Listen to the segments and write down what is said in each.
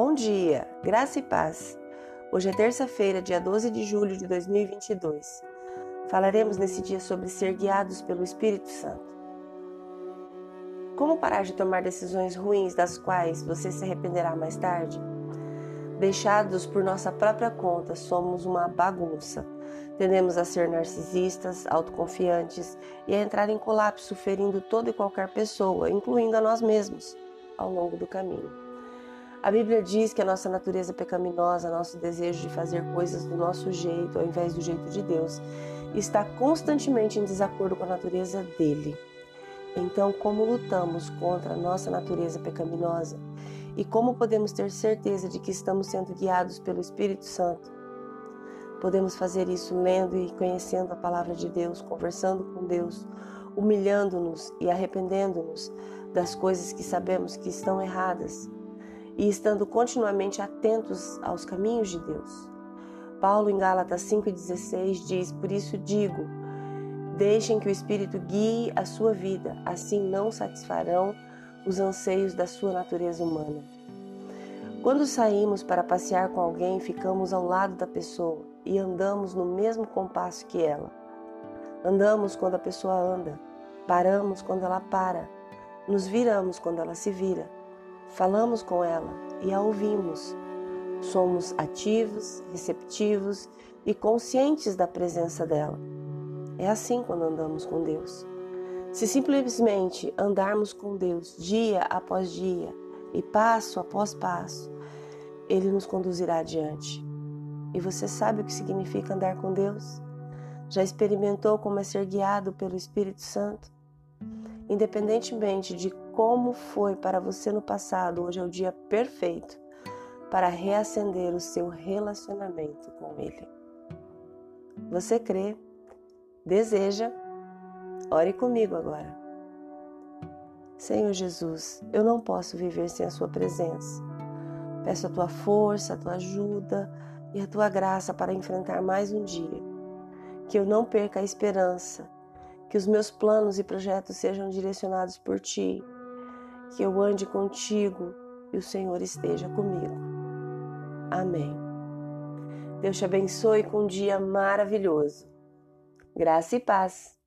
Bom dia, graça e paz. Hoje é terça-feira, dia 12 de julho de 2022. Falaremos nesse dia sobre ser guiados pelo Espírito Santo. Como parar de tomar decisões ruins das quais você se arrependerá mais tarde? Deixados por nossa própria conta, somos uma bagunça. Tendemos a ser narcisistas, autoconfiantes e a entrar em colapso, ferindo toda e qualquer pessoa, incluindo a nós mesmos, ao longo do caminho. A Bíblia diz que a nossa natureza pecaminosa, nosso desejo de fazer coisas do nosso jeito ao invés do jeito de Deus, está constantemente em desacordo com a natureza dele. Então, como lutamos contra a nossa natureza pecaminosa e como podemos ter certeza de que estamos sendo guiados pelo Espírito Santo? Podemos fazer isso lendo e conhecendo a palavra de Deus, conversando com Deus, humilhando-nos e arrependendo-nos das coisas que sabemos que estão erradas e estando continuamente atentos aos caminhos de Deus. Paulo, em Gálatas 5,16, diz: Por isso digo, deixem que o Espírito guie a sua vida, assim não satisfarão os anseios da sua natureza humana. Quando saímos para passear com alguém, ficamos ao lado da pessoa e andamos no mesmo compasso que ela. Andamos quando a pessoa anda, paramos quando ela para, nos viramos quando ela se vira falamos com ela e a ouvimos. Somos ativos, receptivos e conscientes da presença dela. É assim quando andamos com Deus. Se simplesmente andarmos com Deus dia após dia e passo após passo, Ele nos conduzirá adiante. E você sabe o que significa andar com Deus? Já experimentou como é ser guiado pelo Espírito Santo? Independentemente de como foi para você no passado, hoje é o dia perfeito para reacender o seu relacionamento com Ele. Você crê? Deseja? Ore comigo agora. Senhor Jesus, eu não posso viver sem a Sua presença. Peço a Tua força, a Tua ajuda e a Tua graça para enfrentar mais um dia. Que eu não perca a esperança que os meus planos e projetos sejam direcionados por Ti, que eu ande contigo e o Senhor esteja comigo. Amém. Deus te abençoe com um dia maravilhoso. Graça e paz.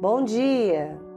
Bom dia!